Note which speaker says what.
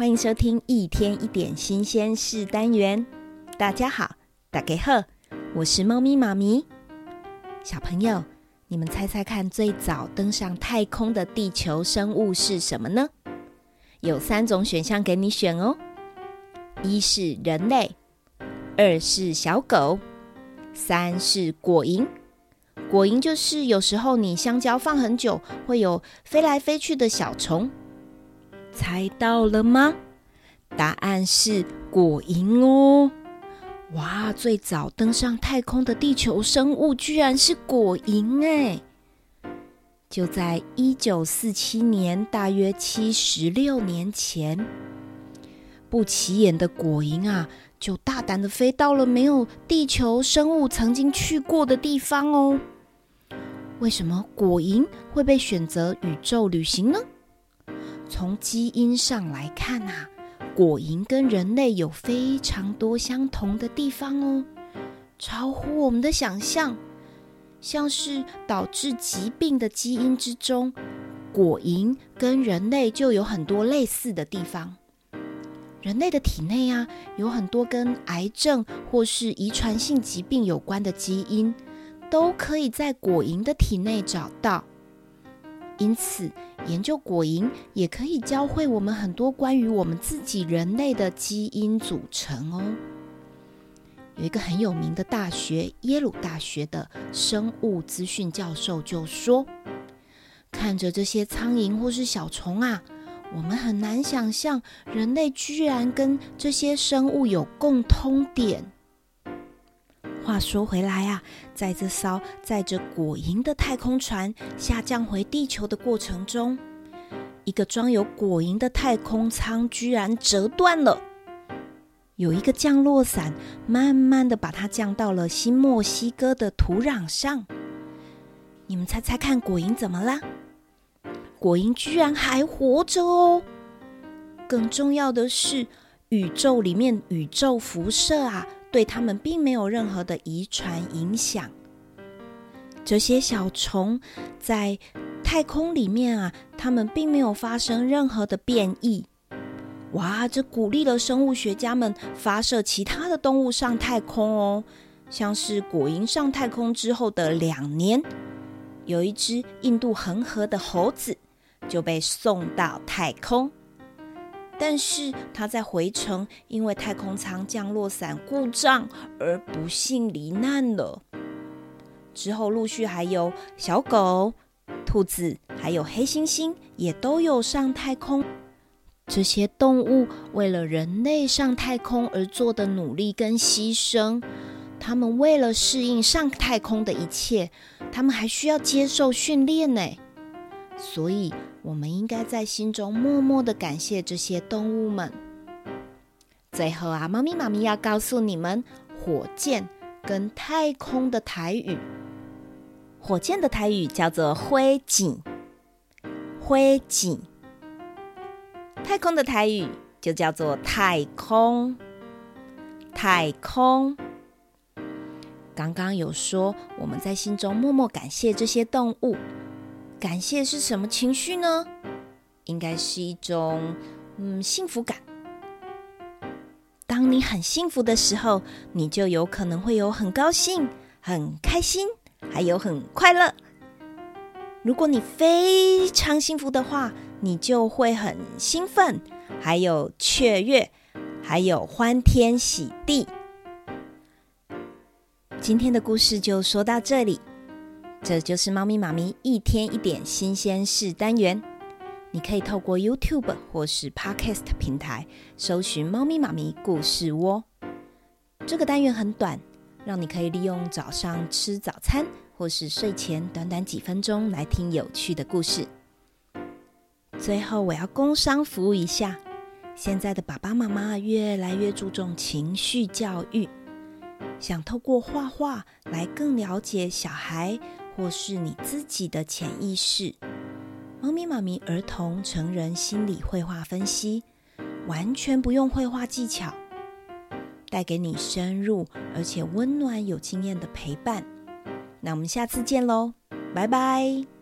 Speaker 1: 欢迎收听一天一点新鲜事单元。大家好，大家好，我是猫咪妈咪。小朋友，你们猜猜看，最早登上太空的地球生物是什么呢？有三种选项给你选哦：一是人类，二是小狗，三是果蝇。果蝇就是有时候你香蕉放很久，会有飞来飞去的小虫。猜到了吗？答案是果蝇哦！哇，最早登上太空的地球生物居然是果蝇哎！就在一九四七年，大约七十六年前，不起眼的果蝇啊，就大胆的飞到了没有地球生物曾经去过的地方哦。为什么果蝇会被选择宇宙旅行呢？从基因上来看啊，果蝇跟人类有非常多相同的地方哦，超乎我们的想象。像是导致疾病的基因之中，果蝇跟人类就有很多类似的地方。人类的体内啊，有很多跟癌症或是遗传性疾病有关的基因，都可以在果蝇的体内找到。因此，研究果蝇也可以教会我们很多关于我们自己人类的基因组成哦。有一个很有名的大学——耶鲁大学的生物资讯教授就说：“看着这些苍蝇或是小虫啊，我们很难想象人类居然跟这些生物有共通点。”话说回来啊，在这艘载着果蝇的太空船下降回地球的过程中，一个装有果蝇的太空舱居然折断了。有一个降落伞慢慢的把它降到了新墨西哥的土壤上。你们猜猜看，果蝇怎么啦？果蝇居然还活着哦！更重要的是，宇宙里面宇宙辐射啊。对它们并没有任何的遗传影响。这些小虫在太空里面啊，它们并没有发生任何的变异。哇，这鼓励了生物学家们发射其他的动物上太空哦。像是果蝇上太空之后的两年，有一只印度恒河的猴子就被送到太空。但是他在回程，因为太空舱降落伞故障而不幸罹难了。之后陆续还有小狗、兔子，还有黑猩猩也都有上太空。这些动物为了人类上太空而做的努力跟牺牲，他们为了适应上太空的一切，他们还需要接受训练呢。所以。我们应该在心中默默的感谢这些动物们。最后啊，猫咪妈咪要告诉你们，火箭跟太空的台语，火箭的台语叫做火箭，火箭。太空的台语就叫做太空，太空。刚刚有说，我们在心中默默感谢这些动物。感谢是什么情绪呢？应该是一种嗯幸福感。当你很幸福的时候，你就有可能会有很高兴、很开心，还有很快乐。如果你非常幸福的话，你就会很兴奋，还有雀跃，还有欢天喜地。今天的故事就说到这里。这就是猫咪妈咪一天一点新鲜事单元。你可以透过 YouTube 或是 Podcast 平台搜寻“猫咪妈咪故事窝”。这个单元很短，让你可以利用早上吃早餐或是睡前短短几分钟来听有趣的故事。最后，我要工商服务一下，现在的爸爸妈妈越来越注重情绪教育，想透过画画来更了解小孩。或是你自己的潜意识，猫咪妈咪儿童成人心理绘画分析，完全不用绘画技巧，带给你深入而且温暖有经验的陪伴。那我们下次见喽，拜拜。